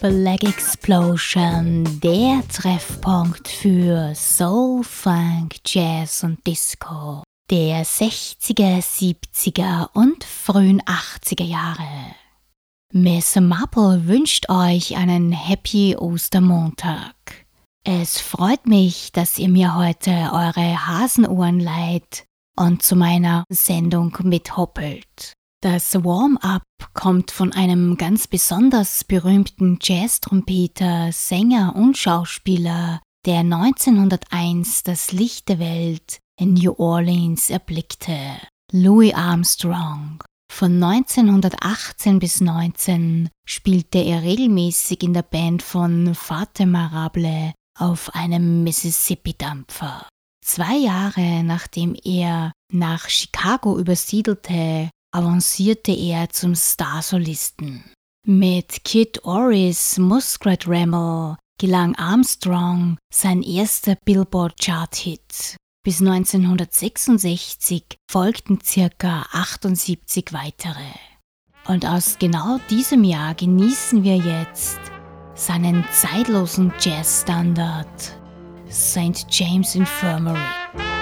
Black Explosion, der Treffpunkt für Soul, Funk, Jazz und Disco der 60er, 70er und frühen 80er Jahre. Miss Marple wünscht euch einen Happy Ostermontag. Es freut mich, dass ihr mir heute eure Hasenohren leiht und zu meiner Sendung mithoppelt. Das Warm-up kommt von einem ganz besonders berühmten Jazz-Trompeter, Sänger und Schauspieler, der 1901 das Licht der Welt in New Orleans erblickte, Louis Armstrong. Von 1918 bis 19 spielte er regelmäßig in der Band von Fatima Rable auf einem Mississippi-Dampfer. Zwei Jahre nachdem er nach Chicago übersiedelte, avancierte er zum Starsolisten. Mit Kid Oris, Muskrat Ramel gelang Armstrong sein erster Billboard-Chart-Hit. Bis 1966 folgten circa 78 weitere. Und aus genau diesem Jahr genießen wir jetzt seinen zeitlosen Jazzstandard St. James Infirmary.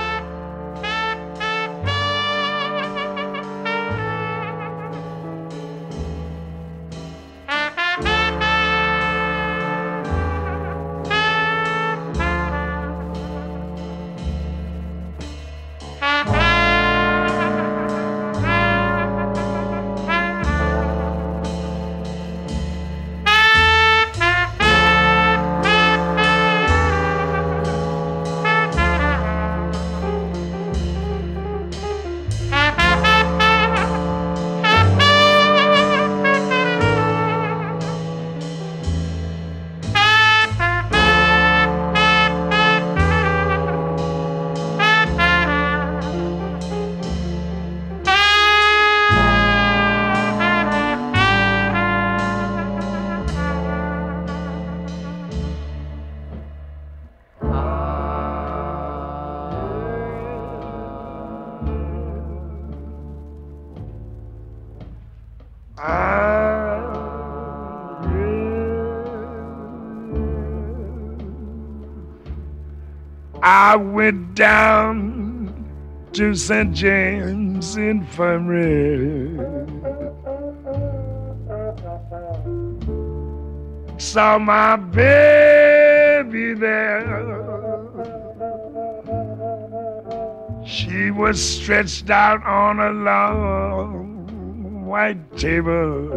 Down to St. James Infirmary. Saw my baby there. She was stretched out on a long white table.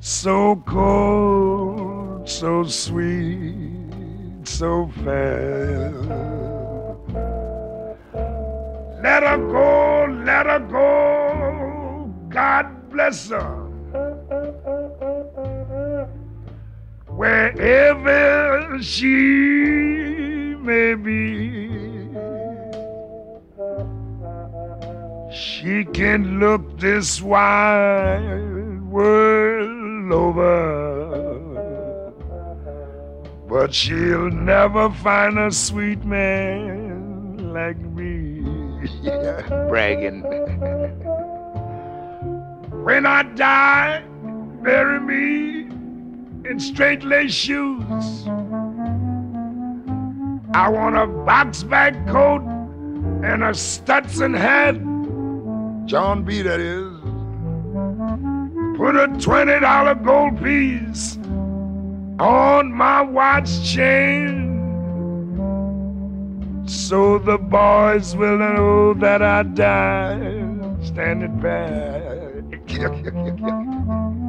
So cold, so sweet so fair. Let her go, let her go. God bless her. Wherever she may be, she can look this wide world over. But she'll never find a sweet man like me. Bragging. when I die, bury me in straight lace shoes. I want a box bag coat and a Stetson hat. John B. That is. Put a $20 gold piece on my watch chain so the boys will know that I died standing back.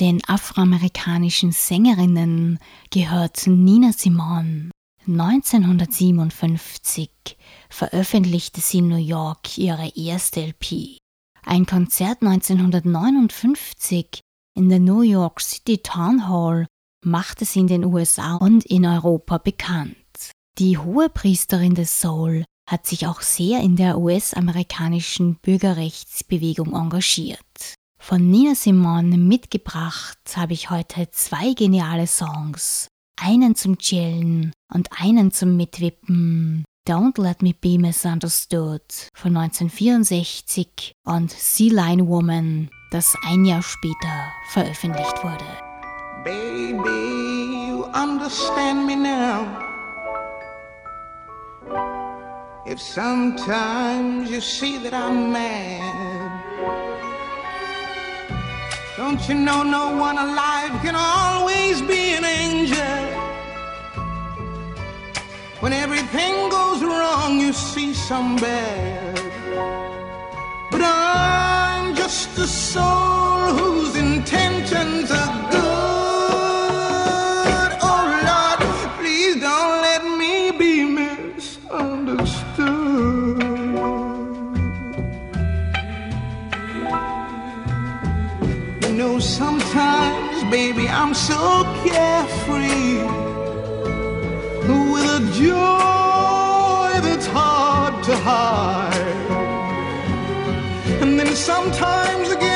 den afroamerikanischen Sängerinnen gehört Nina Simone. 1957 veröffentlichte sie in New York ihre erste LP. Ein Konzert 1959 in der New York City Town Hall machte sie in den USA und in Europa bekannt. Die Hohepriesterin des Soul hat sich auch sehr in der US-amerikanischen Bürgerrechtsbewegung engagiert. Von Nina Simone mitgebracht habe ich heute zwei geniale Songs. Einen zum Chillen und einen zum Mitwippen. Don't Let Me Be Misunderstood von 1964 und Sea Line Woman, das ein Jahr später veröffentlicht wurde. Baby, you understand me now. If sometimes you see that I'm mad, don't you know no one alive can always be an angel? When everything goes wrong, you see some bad. But I'm just a soul whose intentions are good. Baby, I'm so carefree with a joy that's hard to hide. And then sometimes again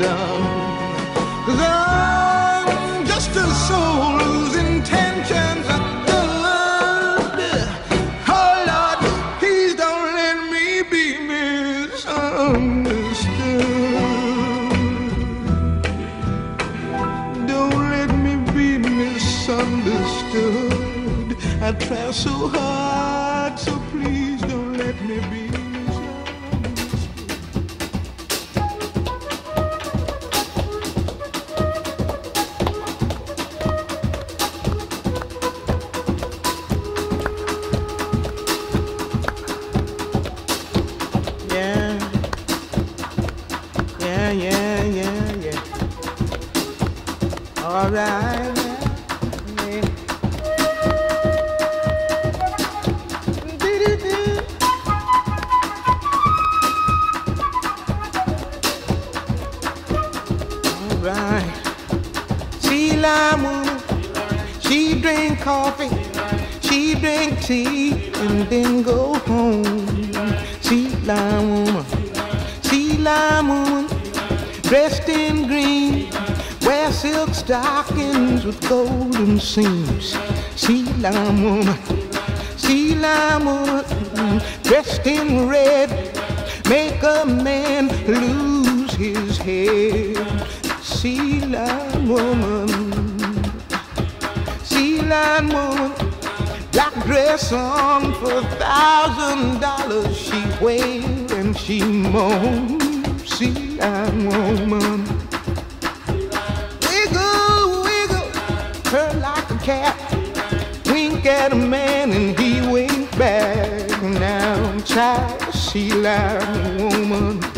Cause I'm just a soul whose intentions are good. Oh Lord, please don't let me be misunderstood. Don't let me be misunderstood. I try so hard, lime woman. Black dress on for a thousand dollars. She wailed and she moaned. See, I'm woman. Wiggle, wiggle, her like a cat. Wink at a man and he wink back. Now, child, she like a woman.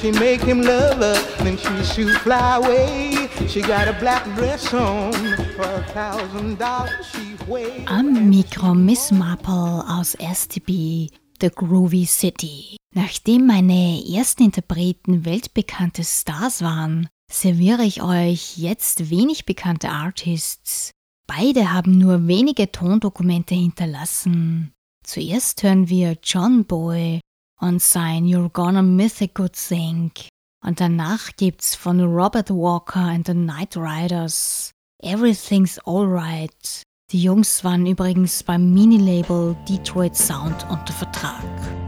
She make him love her then she shoot fly away. She got a black dress on for a thousand dollars. She way Am Mikro Miss Marple aus STB, The Groovy City. Nachdem meine ersten Interpreten weltbekannte Stars waren, serviere ich euch jetzt wenig bekannte Artists. Beide haben nur wenige Tondokumente hinterlassen. Zuerst hören wir John Boy und sein You're Gonna Miss a Good Thing. Und danach gibt's von Robert Walker and the Night Riders Everything's Alright. Die Jungs waren übrigens beim Minilabel Detroit Sound unter Vertrag.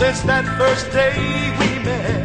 Since that first day we met.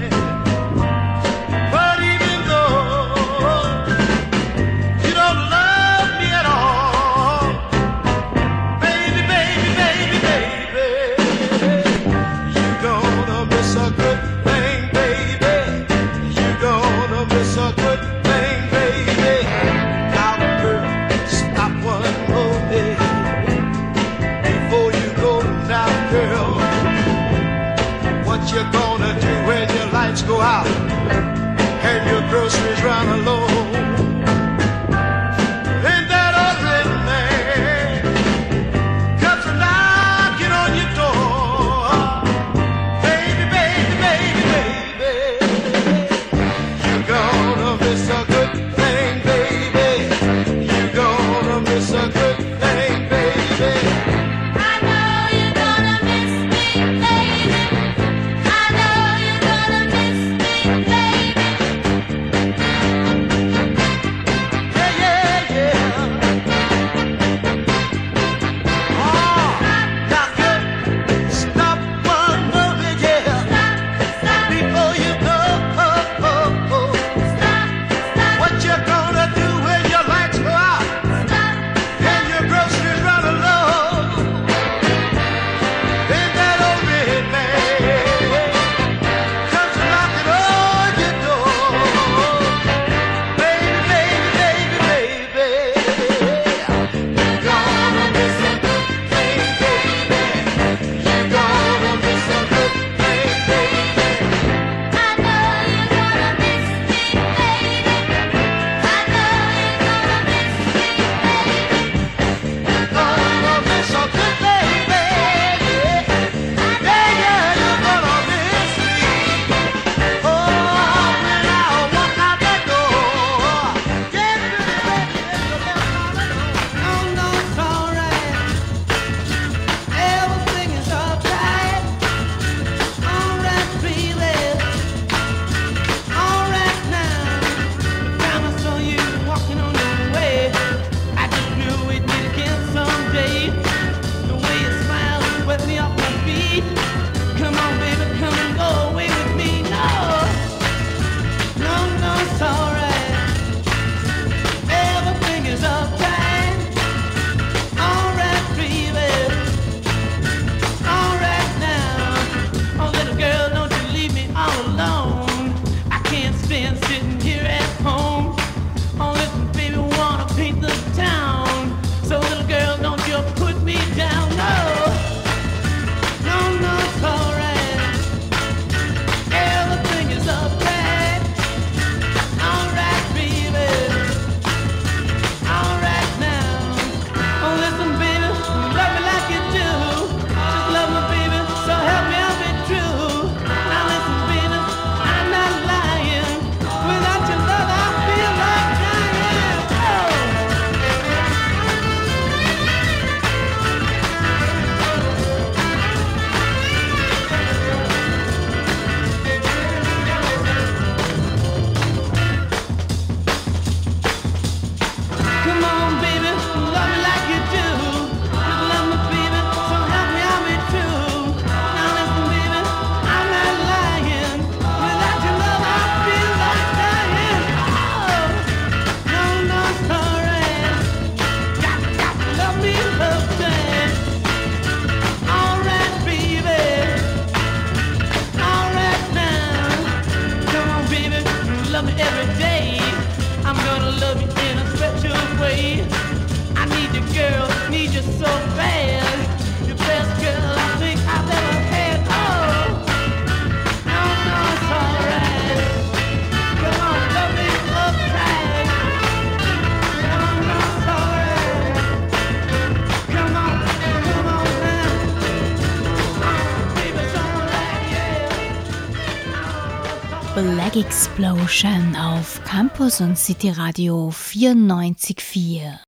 Explosion auf Campus und City Radio 94.4.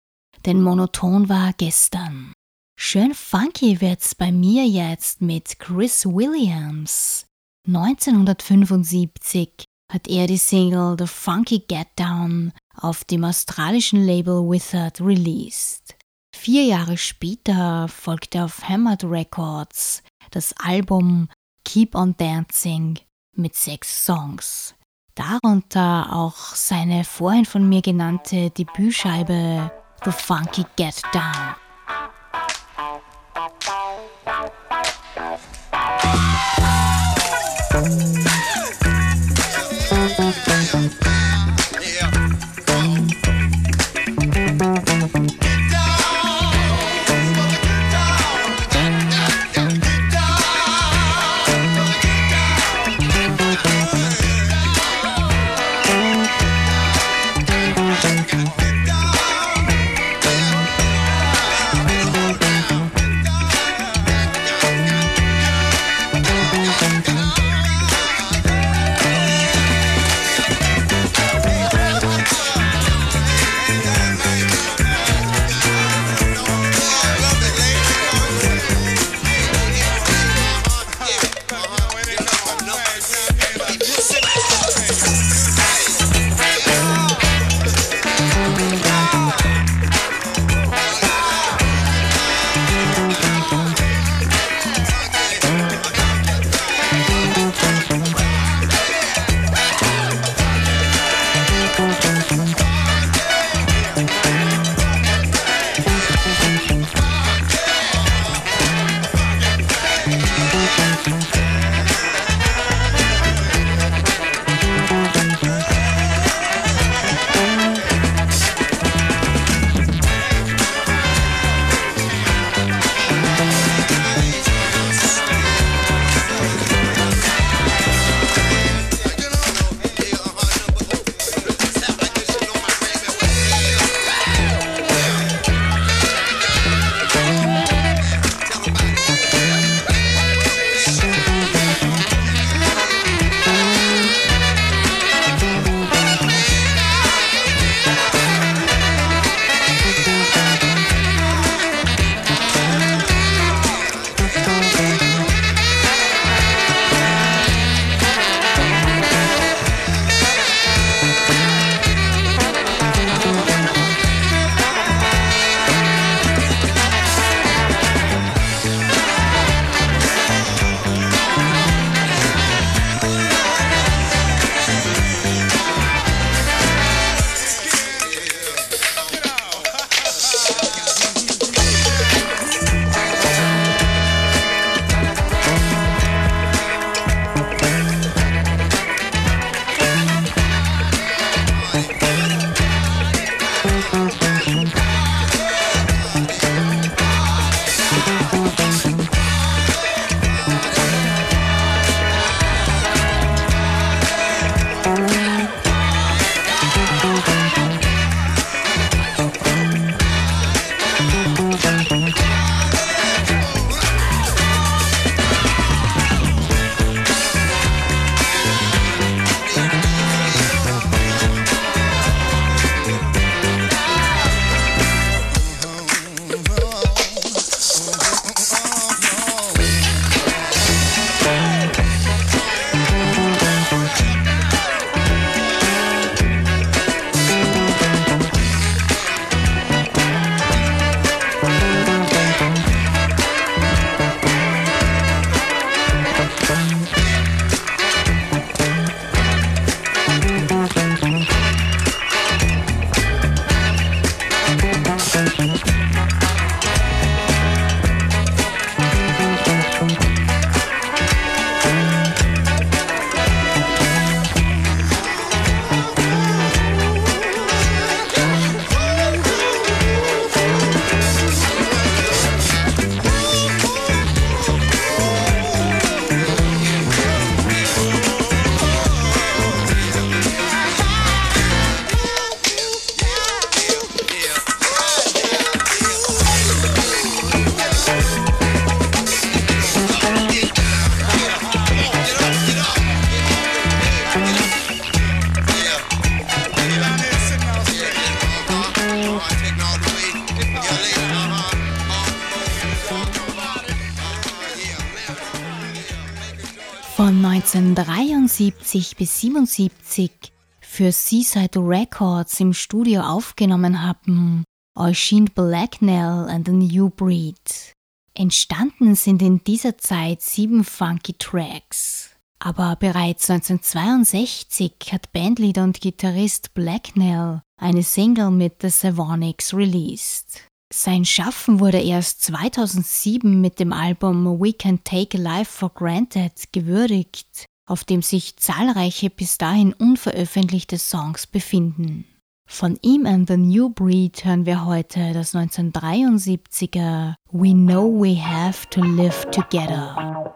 Denn monoton war gestern. Schön funky wird's bei mir jetzt mit Chris Williams. 1975 hat er die Single The Funky Get Down auf dem australischen Label Wizard released. Vier Jahre später folgte auf Hammered Records das Album Keep on Dancing mit sechs Songs darunter auch seine vorhin von mir genannte Debütscheibe The Funky Get Down. Thank 1976 bis 77 für Seaside Records im Studio aufgenommen haben, erschien Blacknell and the New Breed. Entstanden sind in dieser Zeit sieben funky Tracks. Aber bereits 1962 hat Bandleader und Gitarrist Blacknell eine Single mit The Savonics released. Sein Schaffen wurde erst 2007 mit dem Album We Can Take a Life for Granted gewürdigt auf dem sich zahlreiche bis dahin unveröffentlichte Songs befinden. Von ihm and the New Breed hören wir heute das 1973er We Know We Have to Live Together.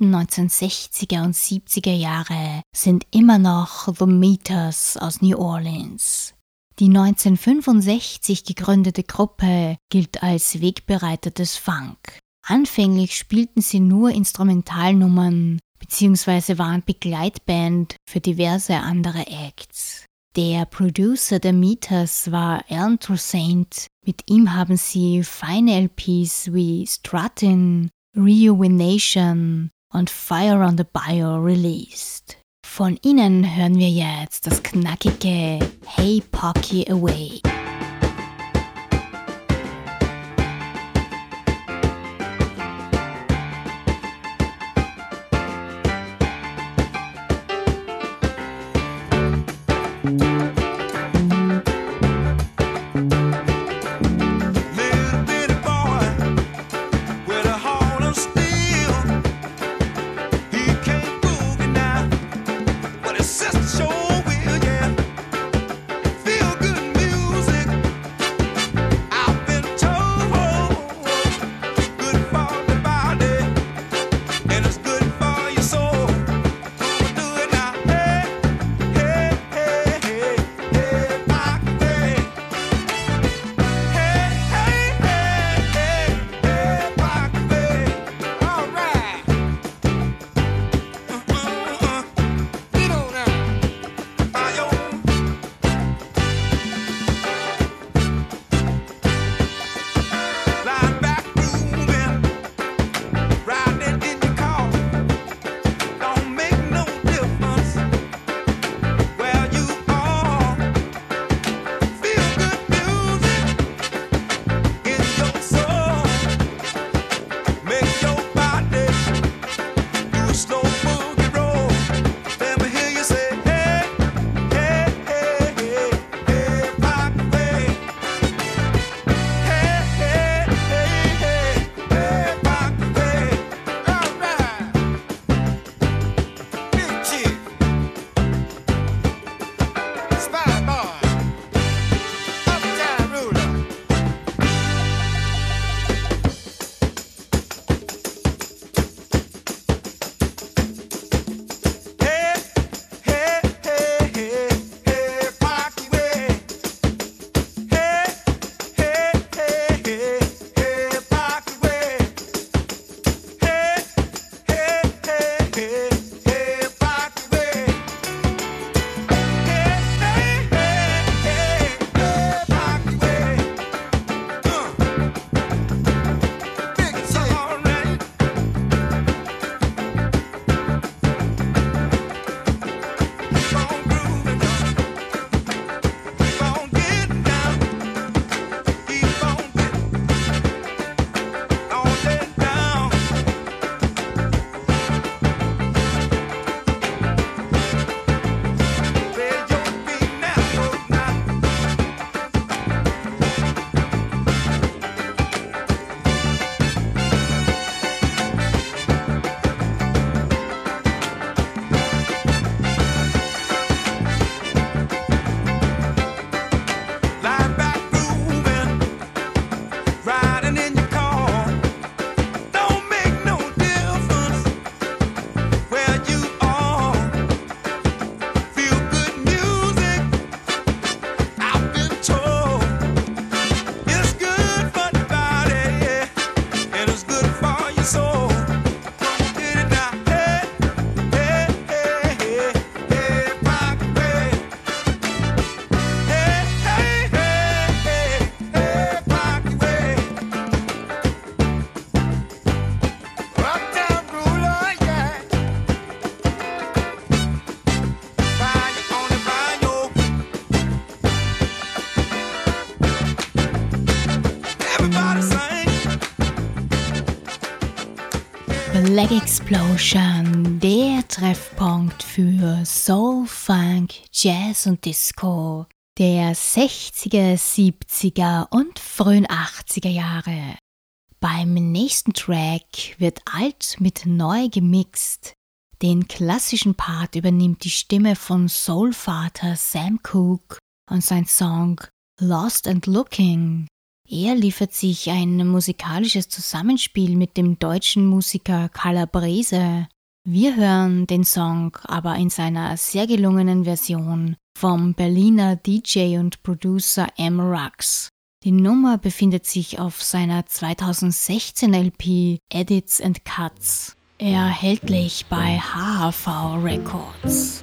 späten 1960er und 70er Jahre sind immer noch The Meters aus New Orleans. Die 1965 gegründete Gruppe gilt als Wegbereiter des Funk. Anfänglich spielten sie nur Instrumentalnummern bzw. waren Begleitband für diverse andere Acts. Der Producer der Meters war Alan Toussaint. Mit ihm haben sie feine LPs wie Stratin, Rejuvenation, und Fire on the Bio released. Von ihnen hören wir jetzt das knackige Hey Pocky Away. Explosion, der Treffpunkt für Soul, Funk, Jazz und Disco der 60er, 70er und frühen 80er Jahre. Beim nächsten Track wird alt mit neu gemixt. Den klassischen Part übernimmt die Stimme von Soulvater Sam Cooke und sein Song Lost and Looking er liefert sich ein musikalisches Zusammenspiel mit dem deutschen Musiker Calabrese. Wir hören den Song aber in seiner sehr gelungenen Version vom Berliner DJ und Producer M. Rux. Die Nummer befindet sich auf seiner 2016 LP Edits and Cuts, erhältlich bei HHV Records.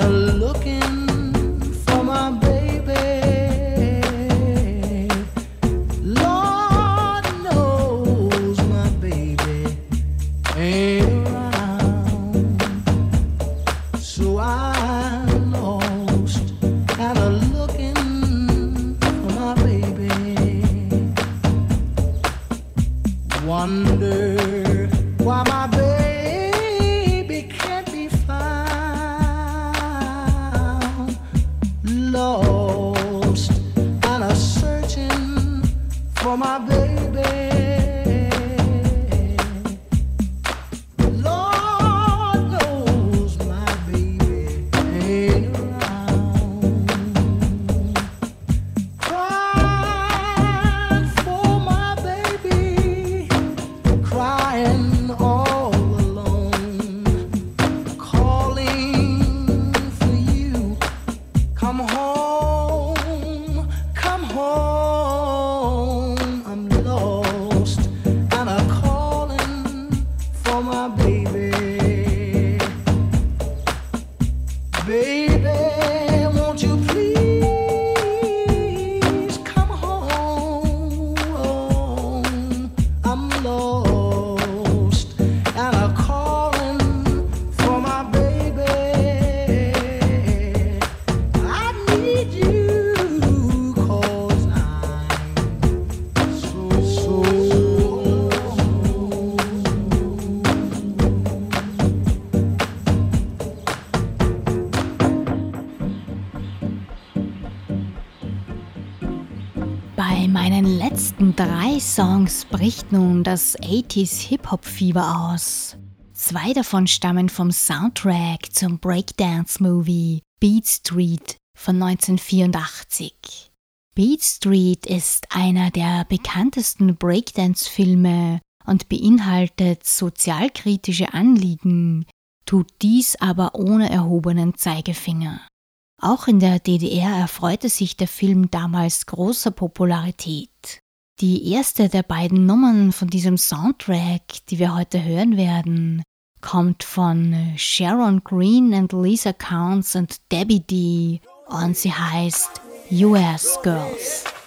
And I'm looking Bei meinen letzten drei Songs bricht nun das 80s Hip-Hop-Fieber aus. Zwei davon stammen vom Soundtrack zum Breakdance-Movie Beat Street von 1984. Beat Street ist einer der bekanntesten Breakdance-Filme und beinhaltet sozialkritische Anliegen, tut dies aber ohne erhobenen Zeigefinger. Auch in der DDR erfreute sich der Film damals großer Popularität. Die erste der beiden Nummern von diesem Soundtrack, die wir heute hören werden, kommt von Sharon Green und Lisa Counts und Debbie D und sie heißt US Girls.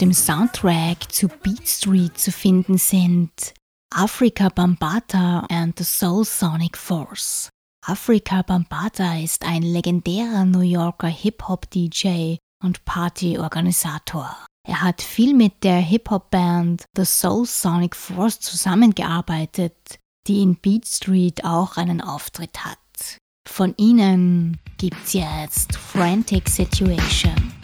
dem Soundtrack zu Beat Street zu finden sind Africa Bambata and the Soul Sonic Force. Africa Bambata ist ein legendärer New Yorker Hip-Hop-DJ und Partyorganisator. Er hat viel mit der Hip-Hop-Band The Soul Sonic Force zusammengearbeitet, die in Beat Street auch einen Auftritt hat. Von ihnen gibt's jetzt Frantic Situation.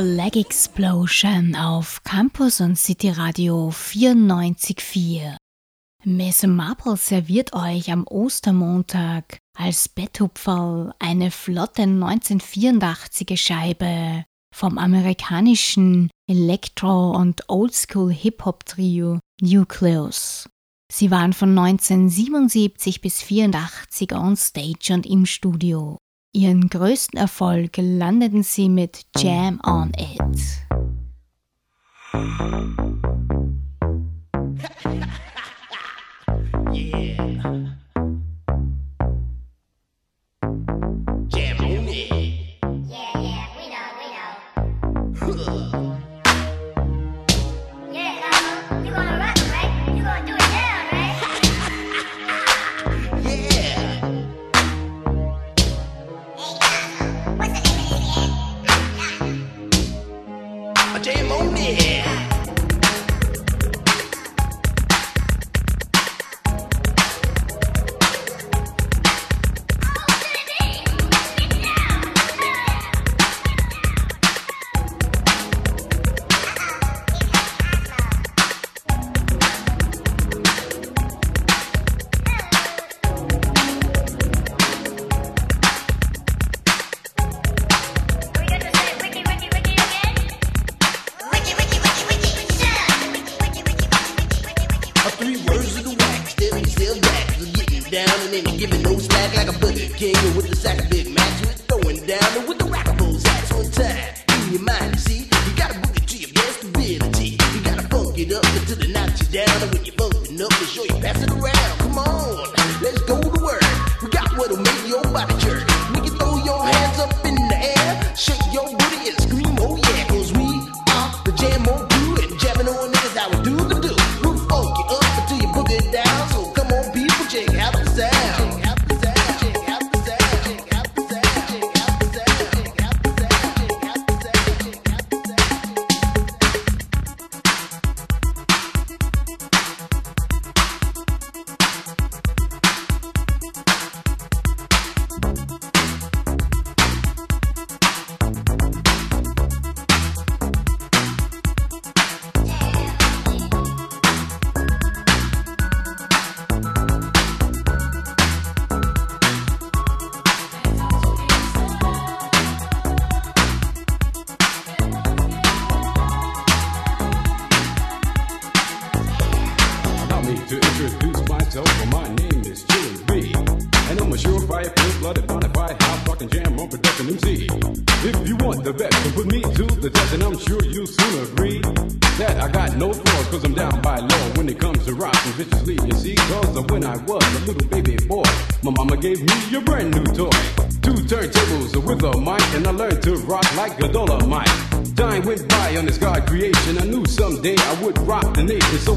Double Leg Explosion auf Campus und City Radio 94.4. Miss Marple serviert euch am Ostermontag als Betthupferl eine flotte 1984er Scheibe vom amerikanischen Electro- und Oldschool-Hip-Hop-Trio Nucleus. Sie waren von 1977 bis 1984 on stage und im Studio. Ihren größten Erfolg landeten sie mit Jam on It. yeah. Jam on it. Yeah, yeah, we know, we know.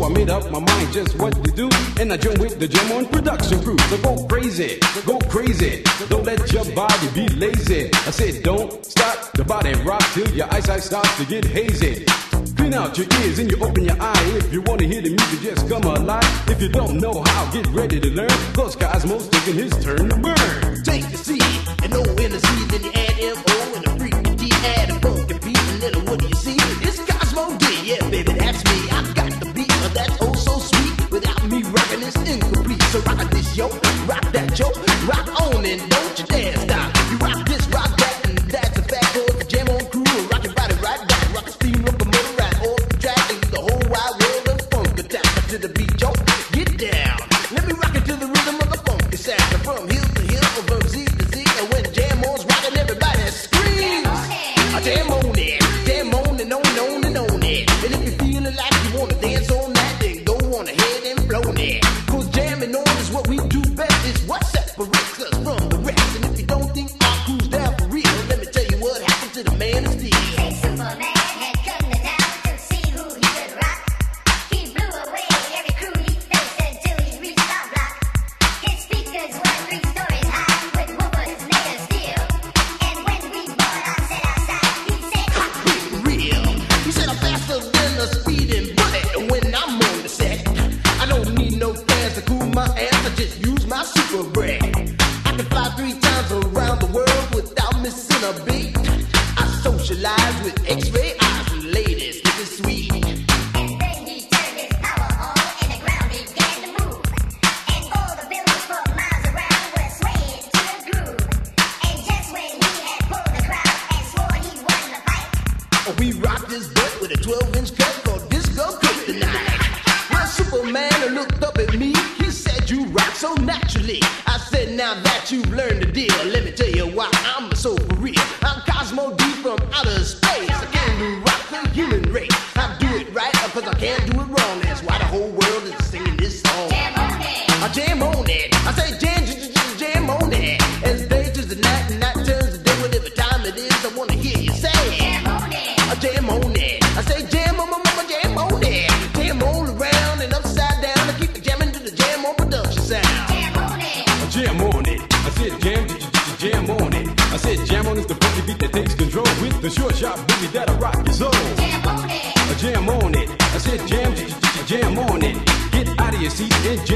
I made up my mind just what to do. And I joined with the jam on production crew. So go crazy, go crazy. Don't let your body be lazy. I said, don't stop the body rock till your eyesight starts to get hazy. Clean out your ears and you open your eye. If you wanna hear the music, just come alive. If you don't know how, get ready to learn. Cause Cosmo's taking his turn to burn.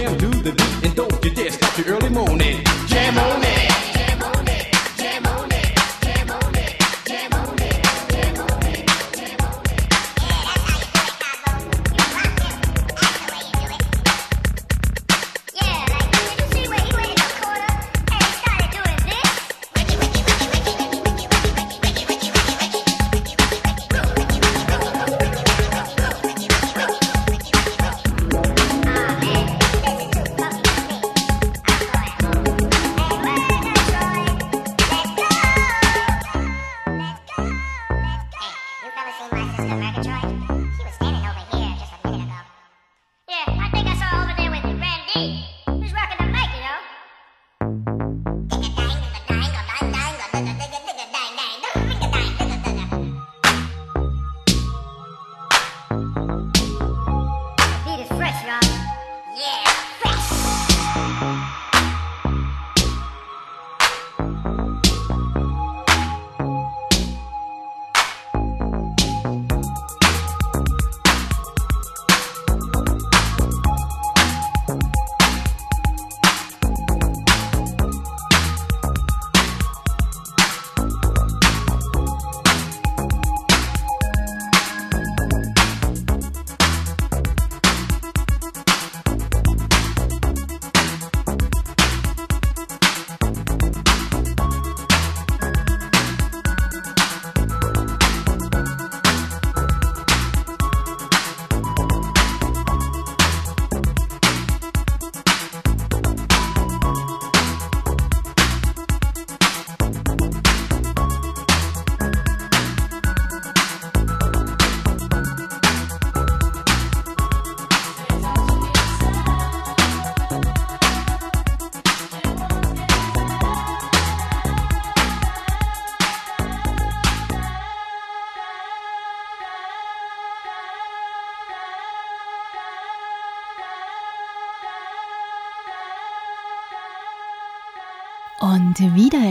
jam to the beat and don't Get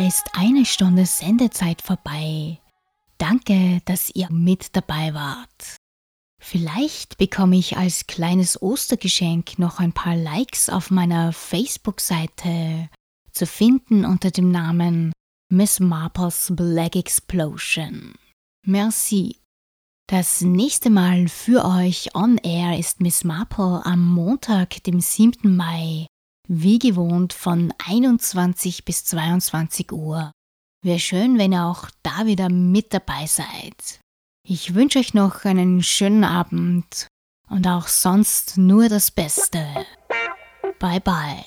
ist eine Stunde Sendezeit vorbei. Danke, dass ihr mit dabei wart. Vielleicht bekomme ich als kleines Ostergeschenk noch ein paar Likes auf meiner Facebook-Seite, zu finden unter dem Namen Miss Marples Black Explosion. Merci. Das nächste Mal für euch on air ist Miss Marple am Montag, dem 7. Mai wie gewohnt von 21 bis 22 Uhr. Wäre schön, wenn ihr auch da wieder mit dabei seid. Ich wünsche euch noch einen schönen Abend und auch sonst nur das Beste. Bye bye.